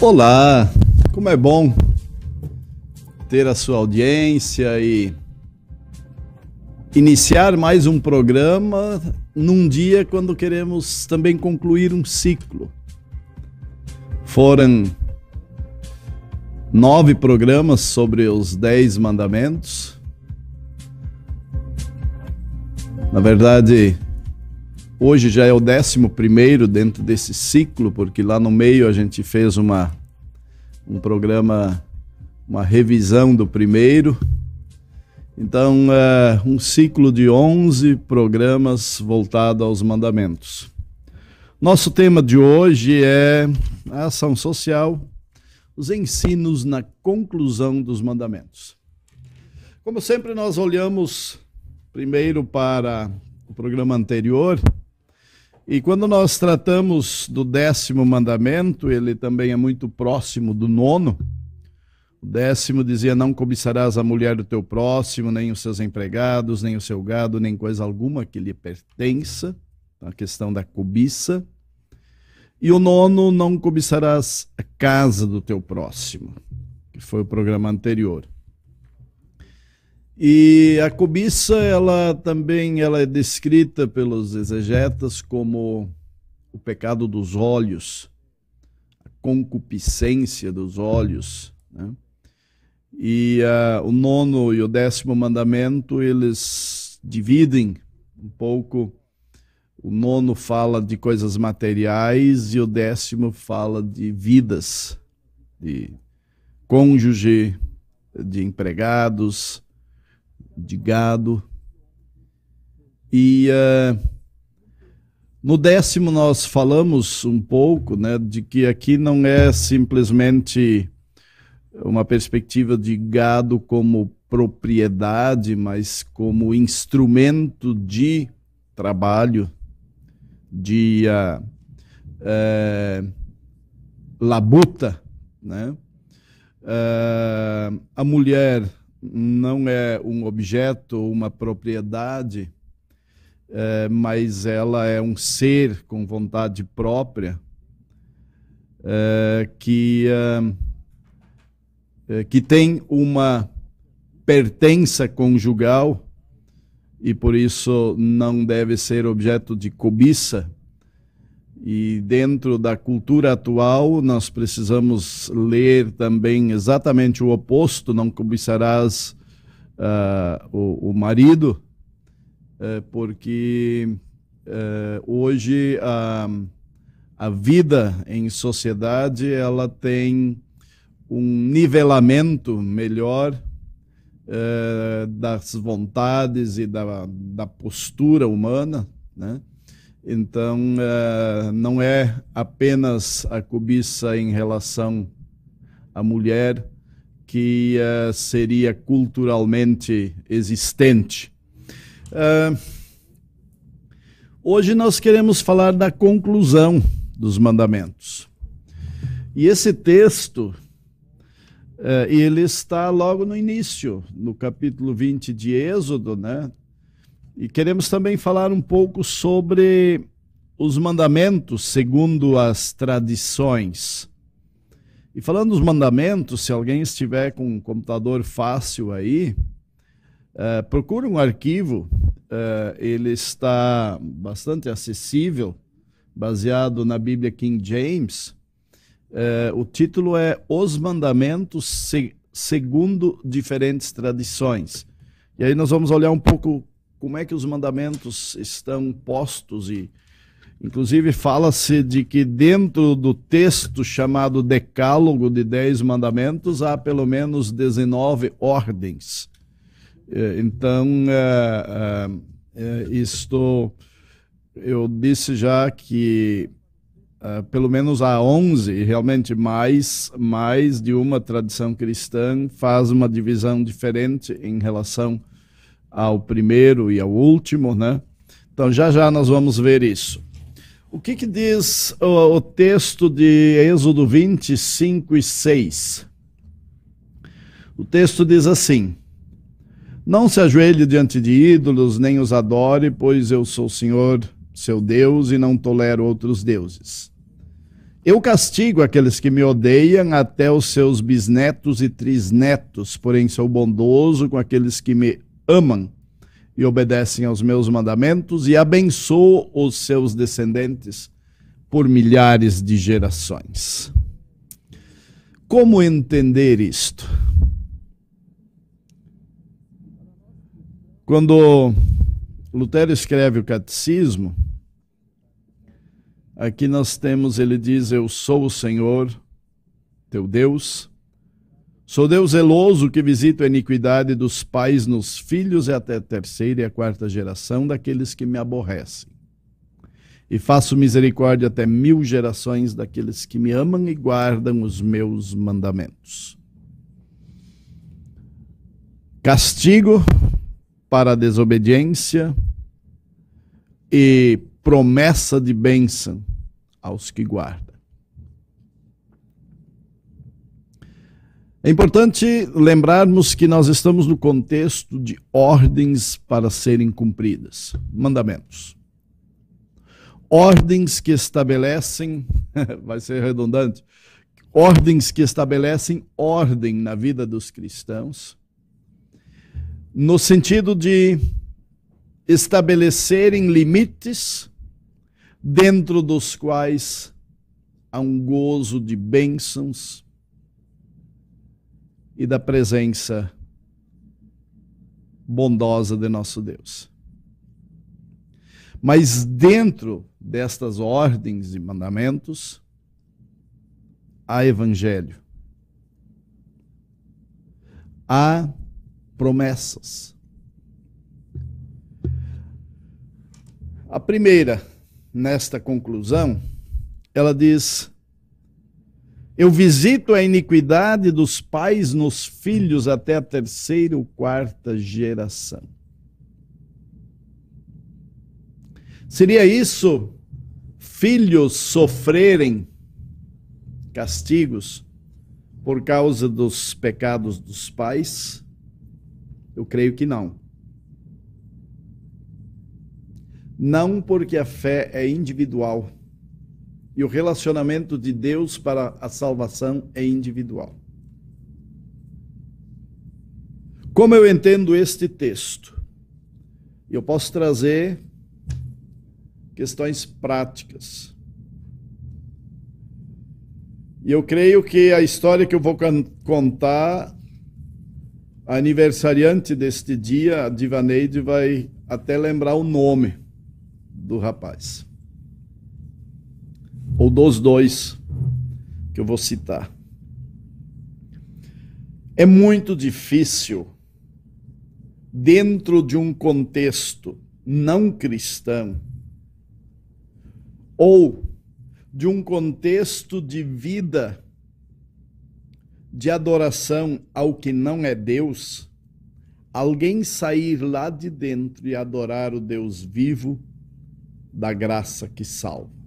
Olá, como é bom ter a sua audiência e iniciar mais um programa num dia quando queremos também concluir um ciclo. Foram nove programas sobre os dez mandamentos. Na verdade, hoje já é o décimo primeiro dentro desse ciclo, porque lá no meio a gente fez uma, um programa, uma revisão do primeiro então, é um ciclo de 11 programas voltado aos mandamentos. Nosso tema de hoje é a ação social, os ensinos na conclusão dos mandamentos. Como sempre, nós olhamos primeiro para o programa anterior, e quando nós tratamos do décimo mandamento, ele também é muito próximo do nono. O décimo dizia: Não cobiçarás a mulher do teu próximo, nem os seus empregados, nem o seu gado, nem coisa alguma que lhe pertença. A questão da cobiça. E o nono: Não cobiçarás a casa do teu próximo, que foi o programa anterior. E a cobiça, ela também ela é descrita pelos exegetas como o pecado dos olhos, a concupiscência dos olhos. Né? E uh, o nono e o décimo mandamento, eles dividem um pouco. O nono fala de coisas materiais e o décimo fala de vidas, de cônjuge, de empregados, de gado. E uh, no décimo nós falamos um pouco né, de que aqui não é simplesmente uma perspectiva de gado como propriedade, mas como instrumento de trabalho, de uh, uh, labuta, né? Uh, a mulher não é um objeto, uma propriedade, mas ela é um ser com vontade própria que é, que tem uma pertença conjugal e por isso não deve ser objeto de cobiça. E dentro da cultura atual, nós precisamos ler também exatamente o oposto: não cobiçarás uh, o, o, marido, uh, porque uh, hoje a, a vida em sociedade ela tem um nivelamento melhor uh, das vontades e da, da postura humana, né? Então, uh, não é apenas a cobiça em relação à mulher que uh, seria culturalmente existente. hoje nós queremos falar da conclusão dos mandamentos. E esse texto ele está logo no início, no capítulo 20 de Êxodo, né? E queremos também falar um pouco sobre os mandamentos segundo as tradições. E falando dos mandamentos, se alguém estiver com um computador fácil aí, uh, procure um arquivo, uh, ele está bastante acessível, baseado na Bíblia King James é, o título é Os Mandamentos se, segundo diferentes tradições. E aí nós vamos olhar um pouco como é que os mandamentos estão postos e inclusive fala-se de que dentro do texto chamado Decálogo de Dez Mandamentos há pelo menos 19 ordens. É, então, é, é, é, isto eu disse já que Uh, pelo menos há 11, realmente mais, mais de uma tradição cristã faz uma divisão diferente em relação ao primeiro e ao último, né? Então já já nós vamos ver isso. O que, que diz o, o texto de Êxodo 25 e 6? O texto diz assim: Não se ajoelhe diante de ídolos, nem os adore, pois eu sou o Senhor seu Deus e não tolero outros deuses. Eu castigo aqueles que me odeiam até os seus bisnetos e trisnetos, porém sou bondoso com aqueles que me amam e obedecem aos meus mandamentos e abençoo os seus descendentes por milhares de gerações. Como entender isto? Quando Lutero escreve o catecismo, Aqui nós temos, ele diz: Eu sou o Senhor, teu Deus. Sou Deus zeloso que visito a iniquidade dos pais nos filhos e até a terceira e a quarta geração daqueles que me aborrecem. E faço misericórdia até mil gerações daqueles que me amam e guardam os meus mandamentos. Castigo para a desobediência e promessa de bênção aos que guardam. É importante lembrarmos que nós estamos no contexto de ordens para serem cumpridas, mandamentos. Ordens que estabelecem, vai ser redundante, ordens que estabelecem ordem na vida dos cristãos, no sentido de estabelecerem limites dentro dos quais há um gozo de bênçãos e da presença bondosa de nosso Deus. Mas dentro destas ordens e mandamentos, há evangelho. Há promessas. A primeira, nesta conclusão, ela diz: Eu visito a iniquidade dos pais nos filhos até a terceira ou quarta geração. Seria isso filhos sofrerem castigos por causa dos pecados dos pais? Eu creio que não. Não porque a fé é individual e o relacionamento de Deus para a salvação é individual. Como eu entendo este texto? Eu posso trazer questões práticas. E eu creio que a história que eu vou contar, a aniversariante deste dia, a Divaneide, vai até lembrar o nome do rapaz. Ou dos dois que eu vou citar. É muito difícil, dentro de um contexto não cristão, ou de um contexto de vida de adoração ao que não é Deus, alguém sair lá de dentro e adorar o Deus vivo da graça que salva.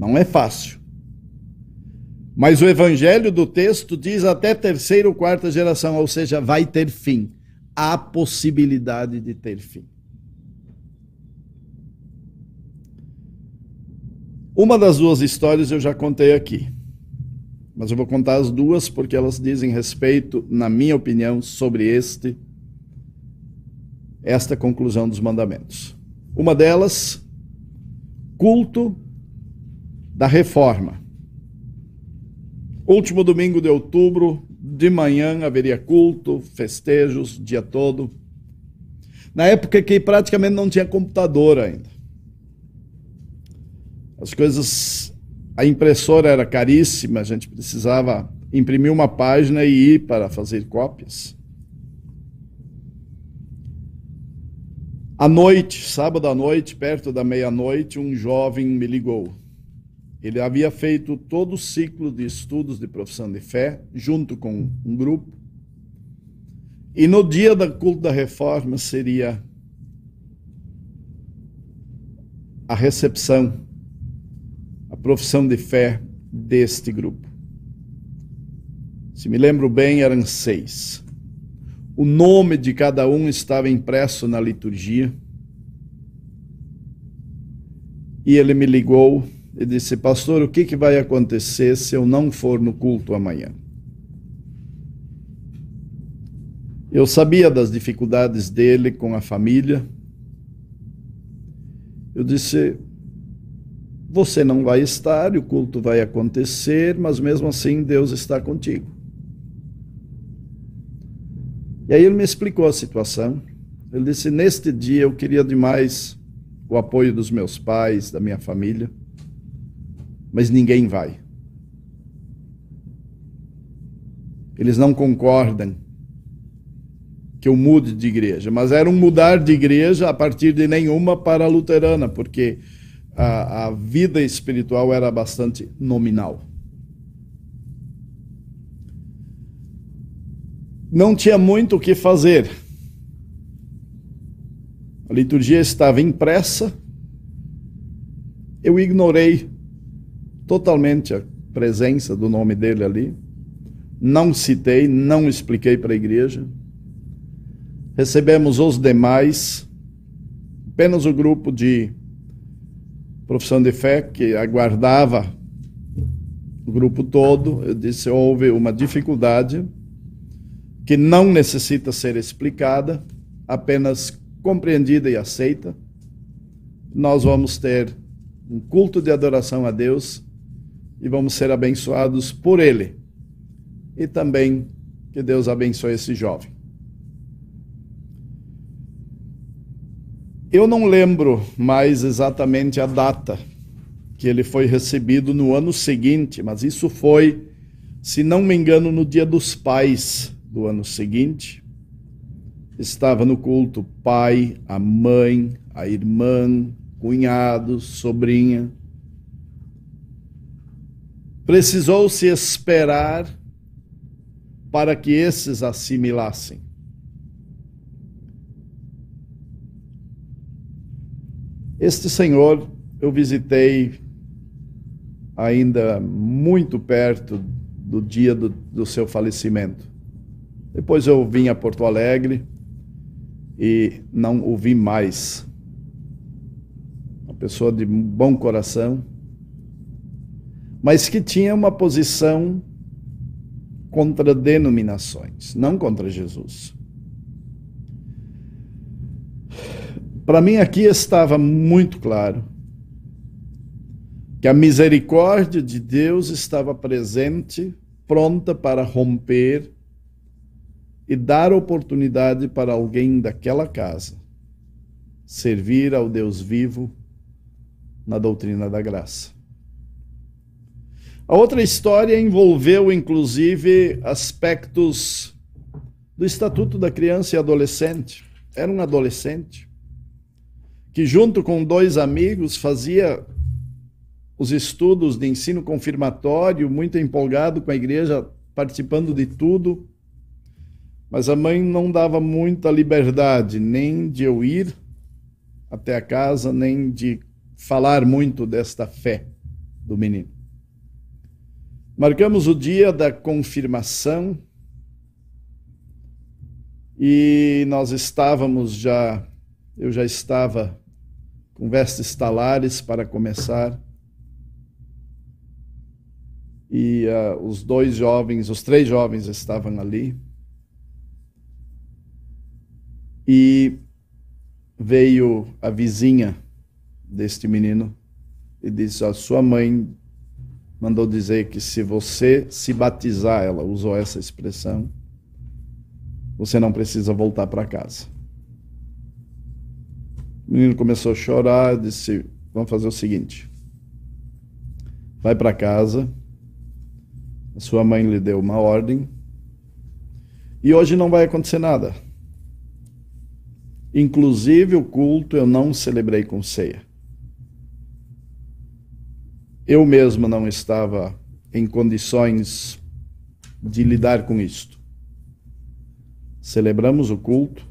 Não é fácil. Mas o evangelho do texto diz até terceira ou quarta geração, ou seja, vai ter fim. Há possibilidade de ter fim. Uma das duas histórias eu já contei aqui. Mas eu vou contar as duas porque elas dizem respeito, na minha opinião, sobre este esta conclusão dos mandamentos. Uma delas, culto da reforma. Último domingo de outubro, de manhã haveria culto, festejos, dia todo. Na época que praticamente não tinha computador ainda. As coisas, a impressora era caríssima, a gente precisava imprimir uma página e ir para fazer cópias. À noite, sábado à noite, perto da meia-noite, um jovem me ligou. Ele havia feito todo o ciclo de estudos de profissão de fé, junto com um grupo. E no dia da culto da reforma seria a recepção, a profissão de fé deste grupo. Se me lembro bem, eram seis. O nome de cada um estava impresso na liturgia. e ele me ligou e disse: Pastor, o que, que vai acontecer se eu não for no culto amanhã? Eu sabia das dificuldades dele com a família. Eu disse: Você não vai estar, o culto vai acontecer, mas mesmo assim Deus está contigo. E aí ele me explicou a situação. Ele disse: Neste dia eu queria demais o apoio dos meus pais, da minha família, mas ninguém vai. Eles não concordam que eu mude de igreja, mas era um mudar de igreja a partir de nenhuma para a luterana, porque a, a vida espiritual era bastante nominal. Não tinha muito o que fazer a liturgia estava impressa, eu ignorei totalmente a presença do nome dele ali, não citei, não expliquei para a igreja. Recebemos os demais, apenas o grupo de profissão de fé que aguardava o grupo todo. Eu disse: houve uma dificuldade que não necessita ser explicada, apenas compreendida e aceita, nós vamos ter um culto de adoração a Deus e vamos ser abençoados por Ele. E também que Deus abençoe esse jovem. Eu não lembro mais exatamente a data que ele foi recebido no ano seguinte, mas isso foi, se não me engano, no dia dos pais do ano seguinte estava no culto pai, a mãe, a irmã, cunhado, sobrinha. Precisou se esperar para que esses assimilassem. Este senhor eu visitei ainda muito perto do dia do, do seu falecimento. Depois eu vim a Porto Alegre e não o vi mais. Uma pessoa de bom coração, mas que tinha uma posição contra denominações, não contra Jesus. Para mim aqui estava muito claro que a misericórdia de Deus estava presente, pronta para romper e dar oportunidade para alguém daquela casa servir ao Deus vivo na doutrina da graça. A outra história envolveu, inclusive, aspectos do Estatuto da Criança e Adolescente. Era um adolescente que, junto com dois amigos, fazia os estudos de ensino confirmatório, muito empolgado com a igreja, participando de tudo. Mas a mãe não dava muita liberdade, nem de eu ir até a casa, nem de falar muito desta fé do menino. Marcamos o dia da confirmação e nós estávamos já, eu já estava com vestes talares para começar. E uh, os dois jovens, os três jovens estavam ali. E veio a vizinha deste menino e disse: A sua mãe mandou dizer que se você se batizar, ela usou essa expressão, você não precisa voltar para casa. O menino começou a chorar, disse: Vamos fazer o seguinte. Vai para casa. A sua mãe lhe deu uma ordem. E hoje não vai acontecer nada. Inclusive o culto eu não celebrei com ceia. Eu mesmo não estava em condições de lidar com isto. Celebramos o culto.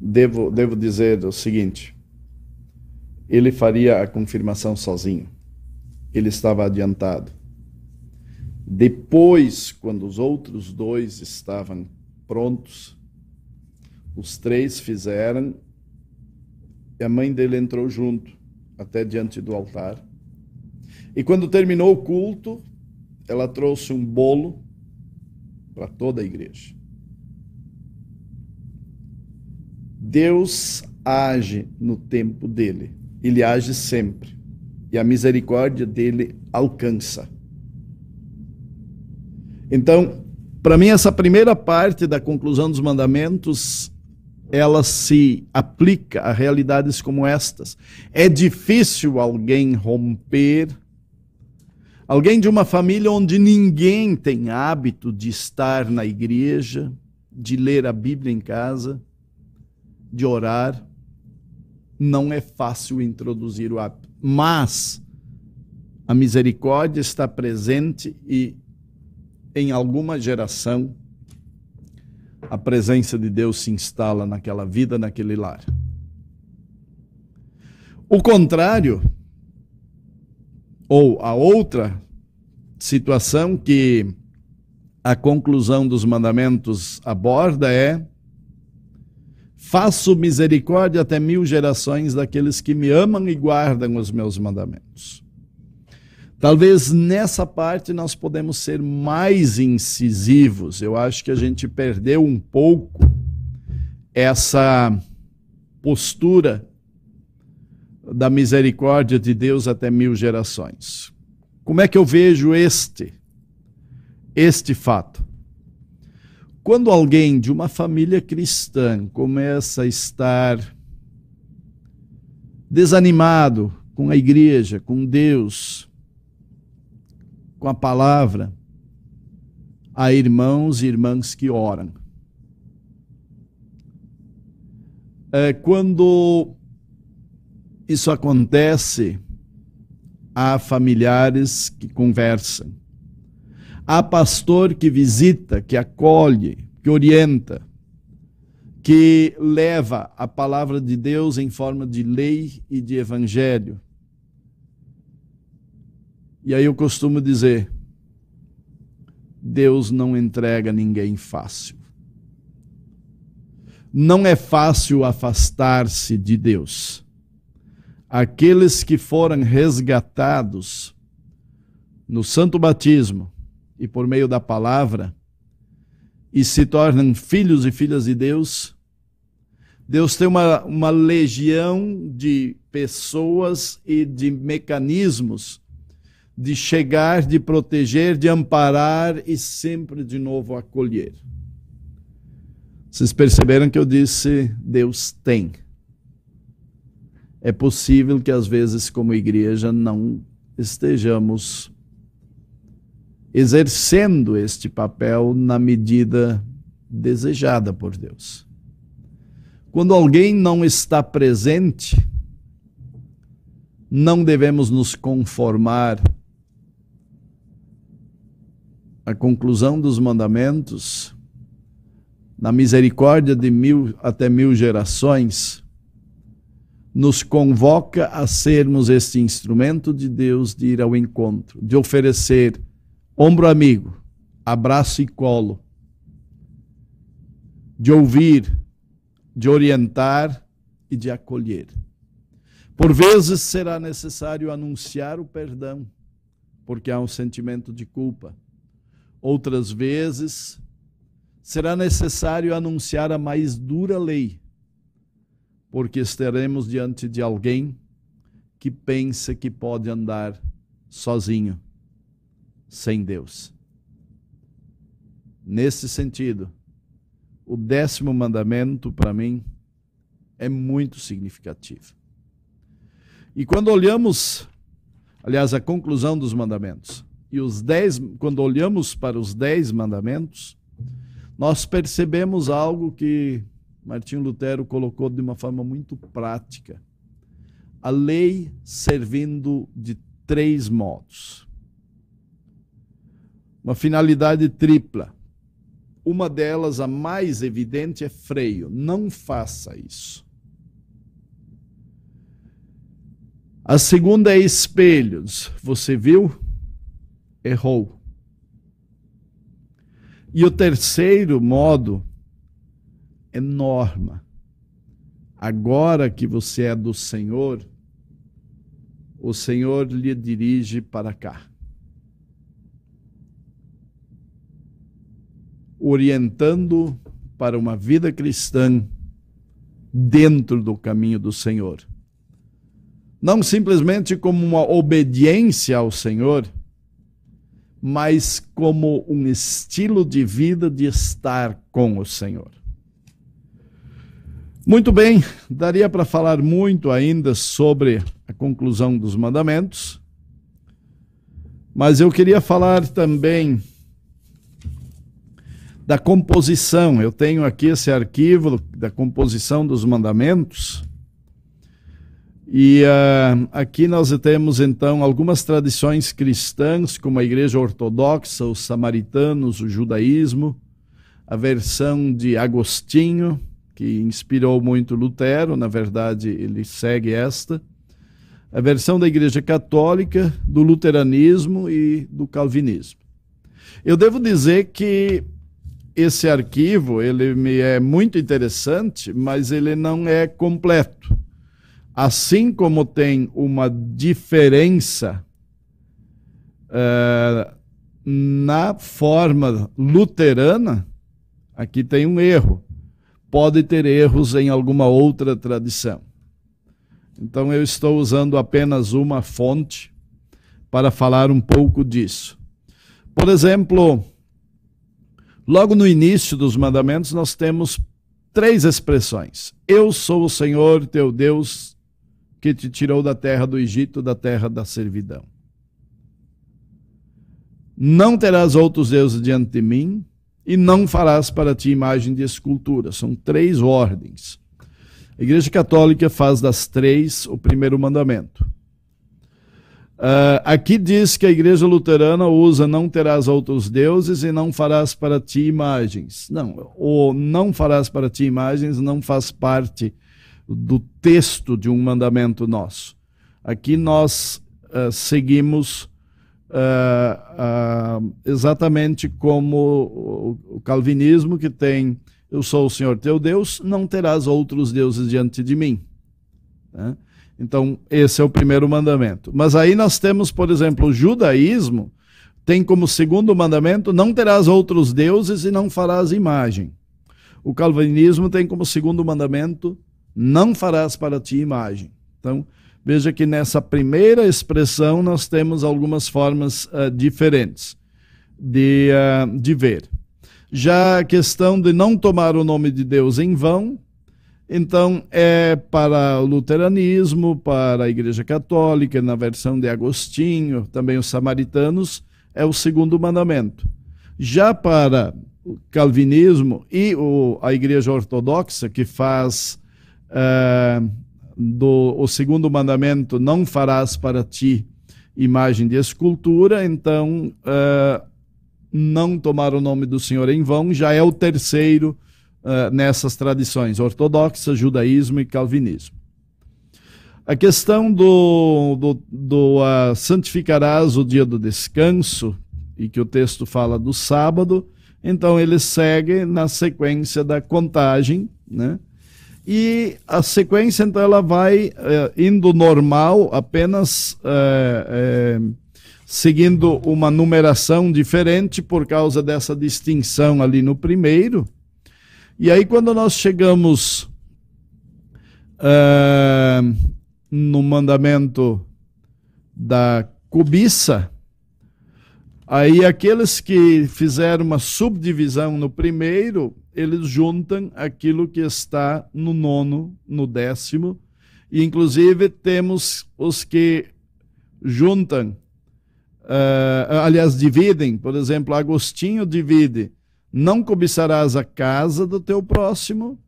Devo, devo dizer o seguinte: ele faria a confirmação sozinho. Ele estava adiantado. Depois, quando os outros dois estavam prontos, os três fizeram e a mãe dele entrou junto. até diante do altar. E quando terminou o culto, ela trouxe um bolo para toda a igreja. Deus age no tempo dele, ele age sempre, e a misericórdia dele alcança. Então, para mim, essa primeira parte da conclusão dos mandamentos ela se aplica a realidades como estas. É difícil alguém romper, alguém de uma família onde ninguém tem hábito de estar na igreja, de ler a Bíblia em casa, de orar. Não é fácil introduzir o hábito, mas a misericórdia está presente e em alguma geração a presença de Deus se instala naquela vida, naquele lar. O contrário, ou a outra situação que a conclusão dos mandamentos aborda é: faço misericórdia até mil gerações daqueles que me amam e guardam os meus mandamentos. Talvez nessa parte nós podemos ser mais incisivos. Eu acho que a gente perdeu um pouco essa postura da misericórdia de Deus até mil gerações. Como é que eu vejo este este fato? Quando alguém de uma família cristã começa a estar desanimado com a igreja, com Deus, com a palavra a irmãos e irmãs que oram. É, quando isso acontece, há familiares que conversam, há pastor que visita, que acolhe, que orienta, que leva a palavra de Deus em forma de lei e de evangelho. E aí eu costumo dizer: Deus não entrega ninguém fácil. Não é fácil afastar-se de Deus. Aqueles que foram resgatados no santo batismo e por meio da palavra e se tornam filhos e filhas de Deus, Deus tem uma, uma legião de pessoas e de mecanismos de chegar, de proteger, de amparar e sempre de novo acolher. Vocês perceberam que eu disse Deus tem. É possível que às vezes, como igreja, não estejamos exercendo este papel na medida desejada por Deus. Quando alguém não está presente, não devemos nos conformar a conclusão dos mandamentos, na misericórdia de mil até mil gerações, nos convoca a sermos este instrumento de Deus de ir ao encontro, de oferecer ombro amigo, abraço e colo, de ouvir, de orientar e de acolher. Por vezes será necessário anunciar o perdão, porque há um sentimento de culpa Outras vezes, será necessário anunciar a mais dura lei, porque estaremos diante de alguém que pensa que pode andar sozinho, sem Deus. Nesse sentido, o décimo mandamento, para mim, é muito significativo. E quando olhamos, aliás, a conclusão dos mandamentos, e os dez, quando olhamos para os dez mandamentos, nós percebemos algo que Martinho Lutero colocou de uma forma muito prática. A lei servindo de três modos. Uma finalidade tripla. Uma delas, a mais evidente, é freio. Não faça isso. A segunda é espelhos. Você viu? errou. E o terceiro modo é norma. Agora que você é do Senhor, o Senhor lhe dirige para cá. Orientando para uma vida cristã dentro do caminho do Senhor. Não simplesmente como uma obediência ao Senhor, mas como um estilo de vida de estar com o Senhor. Muito bem, daria para falar muito ainda sobre a conclusão dos mandamentos, mas eu queria falar também da composição. Eu tenho aqui esse arquivo da composição dos mandamentos. E uh, aqui nós temos então algumas tradições cristãs, como a Igreja Ortodoxa, os samaritanos, o judaísmo, a versão de Agostinho, que inspirou muito Lutero, na verdade ele segue esta, a versão da Igreja Católica, do luteranismo e do calvinismo. Eu devo dizer que esse arquivo ele me é muito interessante, mas ele não é completo. Assim como tem uma diferença uh, na forma luterana, aqui tem um erro. Pode ter erros em alguma outra tradição. Então eu estou usando apenas uma fonte para falar um pouco disso. Por exemplo, Logo no início dos mandamentos, nós temos três expressões: Eu sou o Senhor teu Deus que te tirou da terra do Egito, da terra da servidão. Não terás outros deuses diante de mim, e não farás para ti imagem de escultura. São três ordens. A Igreja Católica faz das três o primeiro mandamento. Uh, aqui diz que a igreja luterana usa não terás outros deuses e não farás para ti imagens. Não, o não farás para ti imagens não faz parte do texto de um mandamento nosso. Aqui nós uh, seguimos uh, exatamente como o, o calvinismo que tem eu sou o Senhor teu Deus, não terás outros deuses diante de mim. Né? Então, esse é o primeiro mandamento. Mas aí nós temos, por exemplo, o judaísmo tem como segundo mandamento: não terás outros deuses e não farás imagem. O calvinismo tem como segundo mandamento: não farás para ti imagem. Então, veja que nessa primeira expressão nós temos algumas formas uh, diferentes de, uh, de ver. Já a questão de não tomar o nome de Deus em vão, então, é para o luteranismo, para a Igreja Católica, na versão de Agostinho, também os samaritanos, é o segundo mandamento. Já para o calvinismo e o, a Igreja Ortodoxa, que faz é, do, o segundo mandamento, não farás para ti imagem de escultura, então é, não tomar o nome do Senhor em vão, já é o terceiro uh, nessas tradições ortodoxa, judaísmo e calvinismo. A questão do, do, do uh, santificarás o dia do descanso, e que o texto fala do sábado, então ele segue na sequência da contagem, né? E a sequência, então, ela vai uh, indo normal, apenas uh, uh, seguindo uma numeração diferente por causa dessa distinção ali no primeiro, e aí, quando nós chegamos no mandamento da cobiça, aí aqueles que fizeram uma subdivisão no primeiro, eles juntam aquilo que está no nono, no décimo, e inclusive temos os que juntam, uh, aliás, dividem, por exemplo, Agostinho divide não cobiçarás a casa do teu próximo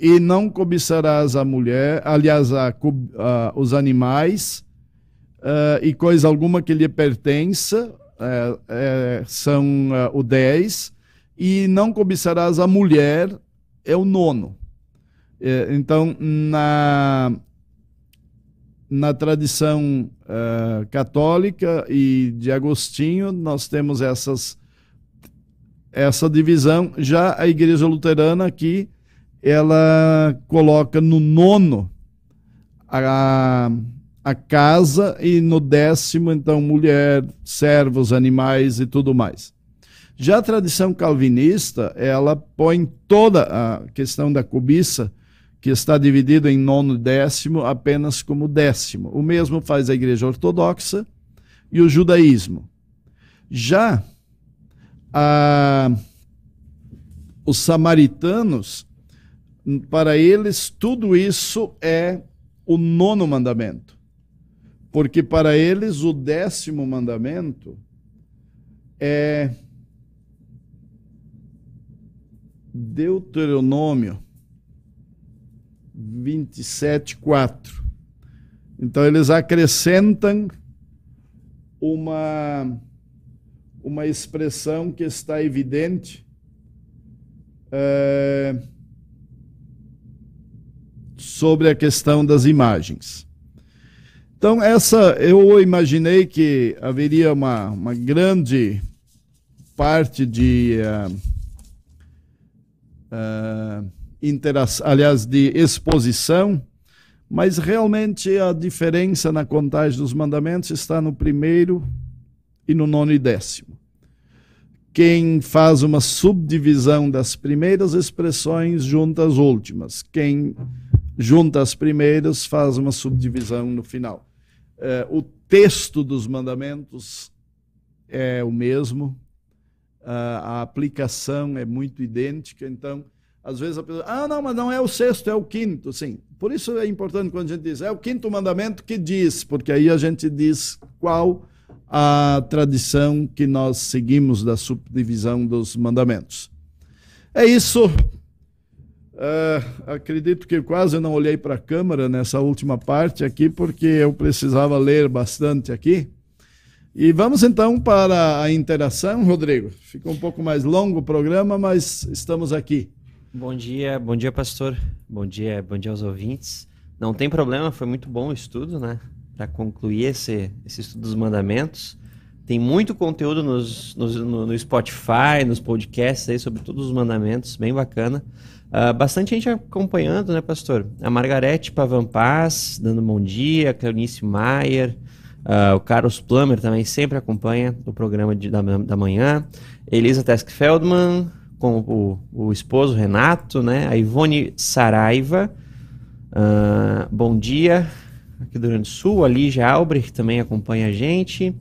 e não cobiçarás a mulher, aliás, a, os animais uh, e coisa alguma que lhe pertença, uh, são o 10, e não cobiçarás a mulher, é o nono. então, na, na tradição católica e de Agostinho, nós temos essas essa divisão. Já a igreja luterana aqui, ela coloca no nono a, a casa e no décimo, então, mulher, servos, animais e tudo mais. Já a tradição calvinista, ela põe toda a questão da cobiça, que está dividido em nono e décimo, apenas como décimo. O mesmo faz a igreja ortodoxa e o judaísmo. Já a, os samaritanos, para eles, tudo isso é o nono mandamento. Porque para eles, o décimo mandamento é Deuteronômio 27, 4. Então eles acrescentam uma, uma expressão que está evidente é, sobre a questão das imagens. Então, essa eu imaginei que haveria uma, uma grande parte de. Uh, uh, aliás, de exposição, mas realmente a diferença na contagem dos mandamentos está no primeiro e no nono e décimo. Quem faz uma subdivisão das primeiras expressões junta as últimas. Quem junta as primeiras faz uma subdivisão no final. É, o texto dos mandamentos é o mesmo, a aplicação é muito idêntica, então, às vezes a pessoa, ah, não, mas não é o sexto, é o quinto, sim. Por isso é importante quando a gente diz, é o quinto mandamento que diz, porque aí a gente diz qual a tradição que nós seguimos da subdivisão dos mandamentos. É isso. Uh, acredito que quase não olhei para a câmera nessa última parte aqui, porque eu precisava ler bastante aqui. E vamos então para a interação, Rodrigo. Ficou um pouco mais longo o programa, mas estamos aqui. Bom dia, bom dia, pastor. Bom dia, bom dia aos ouvintes. Não tem problema, foi muito bom o estudo, né? Para concluir esse, esse estudo dos mandamentos. Tem muito conteúdo nos, nos, no, no, Spotify, nos podcasts aí sobre todos os mandamentos, bem bacana. Uh, bastante gente acompanhando, né, pastor? A Margarete Pavampaz, dando bom dia, Cleonice Maier, Uh, o Carlos Plummer também sempre acompanha o programa de, da, da manhã. Elisa Tesk Feldman, com o, o esposo Renato, né? A Ivone Saraiva. Uh, bom dia, aqui do Rio Grande do Sul. A Lígia Albrecht também acompanha a gente.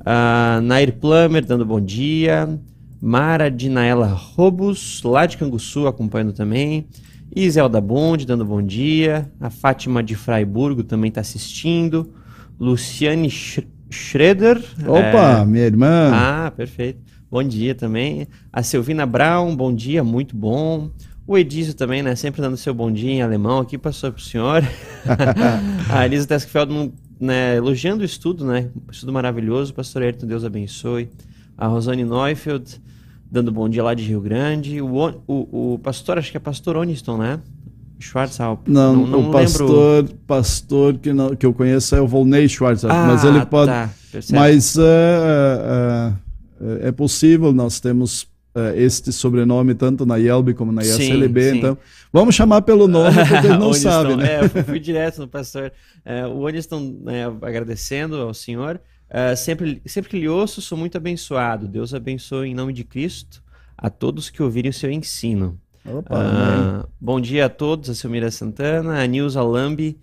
Uh, Nair Plummer dando bom dia. Mara Dinaela Robos, lá de Canguçu, acompanhando também. Iselda Bond dando bom dia. A Fátima de Fraiburgo também está assistindo. Luciane Sch Schroeder. Opa, é... minha irmã. Ah, perfeito. Bom dia também. A Silvina Brown, bom dia, muito bom. O Edísio também, né? Sempre dando seu bom dia em alemão aqui, passou para o senhor. a Elisa Teskfeld, né, elogiando o estudo, né? Estudo maravilhoso. Pastor Ayrton, Deus abençoe. A Rosane Neufeld, dando bom dia lá de Rio Grande. O, o, o pastor, acho que é pastor Oniston, né? Schwarzhaupt. Não, não, não o pastor, lembro. pastor que, não, que eu conheço é o Volney Schwarzhaupt, ah, mas ele pode. Tá, mas uh, uh, uh, é possível, nós temos este sobrenome tanto na Yelb como na ISLB, então vamos chamar pelo nome porque ele não sabe. Né? É, fui, fui, direto no pastor. o Oniston, né, agradecendo ao senhor. sempre, sempre que lhe ouço, sou muito abençoado. Deus abençoe em nome de Cristo a todos que ouvirem o seu ensino. Opa, uh, bom dia a todos, a Silmira Santana, a Nilza Lambi,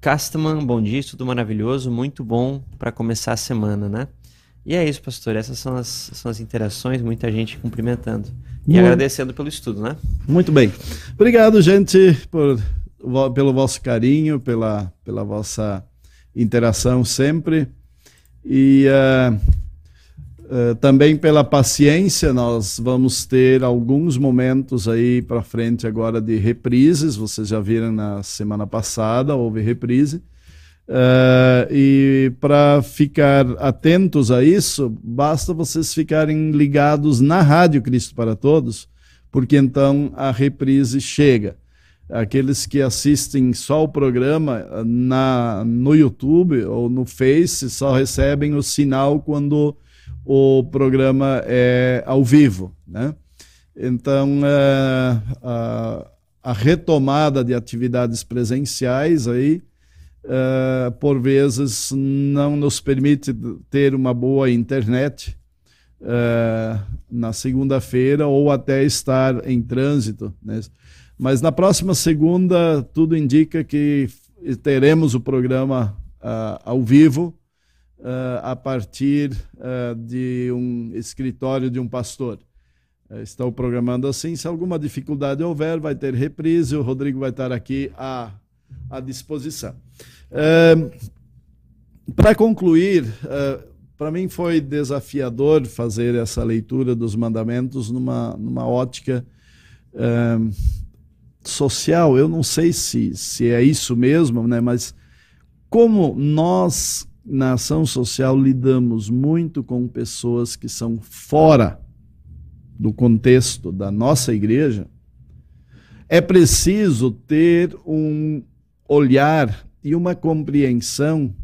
Castman, bom dia, tudo maravilhoso, muito bom para começar a semana, né? E é isso, pastor, essas são as, são as interações, muita gente cumprimentando e muito... agradecendo pelo estudo, né? Muito bem. Obrigado, gente, por, pelo vosso carinho, pela, pela vossa interação sempre. E uh, eh, também pela paciência, nós vamos ter alguns momentos aí para frente agora de reprises. Vocês já viram na semana passada, houve reprise. Uh, e para ficar atentos a isso, basta vocês ficarem ligados na Rádio Cristo para Todos, porque então a reprise chega. Aqueles que assistem só o programa na, no YouTube ou no Face só recebem o sinal quando o programa é ao vivo. Né? Então, é, a, a, retomada de atividades presenciais aí uh, por vezes não nos permite ter uma boa internet uh, na segunda-feira ou até estar em trânsito. Né? Mas na próxima segunda, tudo indica que teremos o programa uh, ao vivo a partir de um escritório de um pastor. Estou programando assim. Se alguma dificuldade houver, vai ter reprise. O Rodrigo vai estar aqui à, à disposição. Para concluir, para mim foi desafiador fazer essa leitura dos mandamentos numa, numa ótica social. Eu não sei se, se é isso mesmo, né? mas como nós, na ação social, lidamos muito com pessoas que são fora do contexto da nossa igreja, é preciso ter um olhar e uma compreensão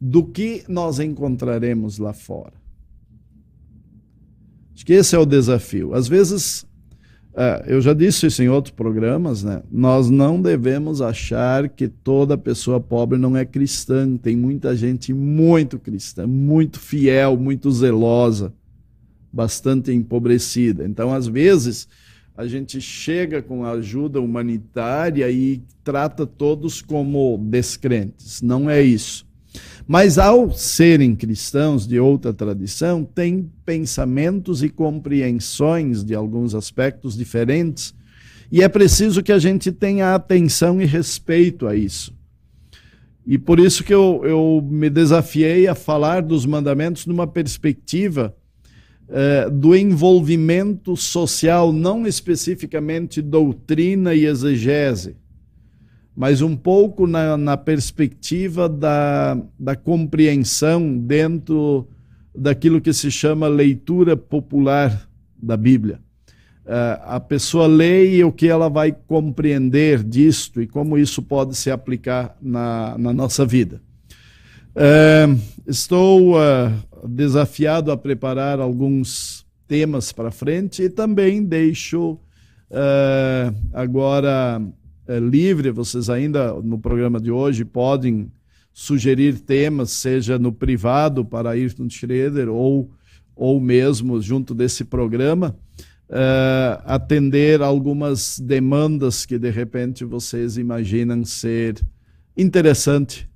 do que nós encontraremos lá fora. Acho que esse é o desafio. Às vezes, é, eu já disse isso em outros programas, né? Nós não devemos achar que toda pessoa pobre não é cristã. Tem muita gente muito cristã, muito fiel, muito zelosa, bastante empobrecida. Então, às vezes, a gente chega com ajuda humanitária e trata todos como descrentes. Não é isso. Mas ao serem cristãos de outra tradição, têm pensamentos e compreensões de alguns aspectos diferentes, e é preciso que a gente tenha atenção e respeito a isso. E por isso que eu, eu me desafiei a falar dos mandamentos numa perspectiva eh, do envolvimento social, não especificamente doutrina e exegese, mas um pouco na, na perspectiva da, da compreensão dentro daquilo que se chama leitura popular da Bíblia. Uh, a pessoa lê e o que ela vai compreender disto e como isso pode se aplicar na, na nossa vida. Uh, estou uh, desafiado a preparar alguns temas para frente e também deixo agora uh, livre, vocês ainda no programa de hoje podem sugerir temas, seja no privado para Ayrton Schroeder ou, ou mesmo junto desse programa, uh, atender algumas demandas que de repente vocês imaginam ser interessante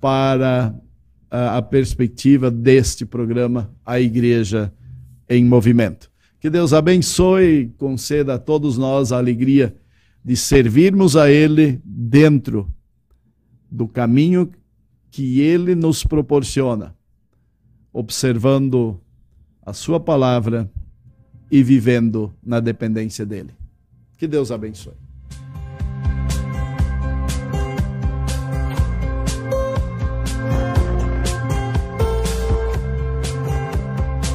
para a, a perspectiva deste programa, A Igreja em Movimento. Que Deus abençoe e conceda a todos nós a alegria de servirmos a Ele dentro do caminho que Ele nos proporciona, observando a Sua palavra e vivendo na dependência dEle. Que Deus abençoe.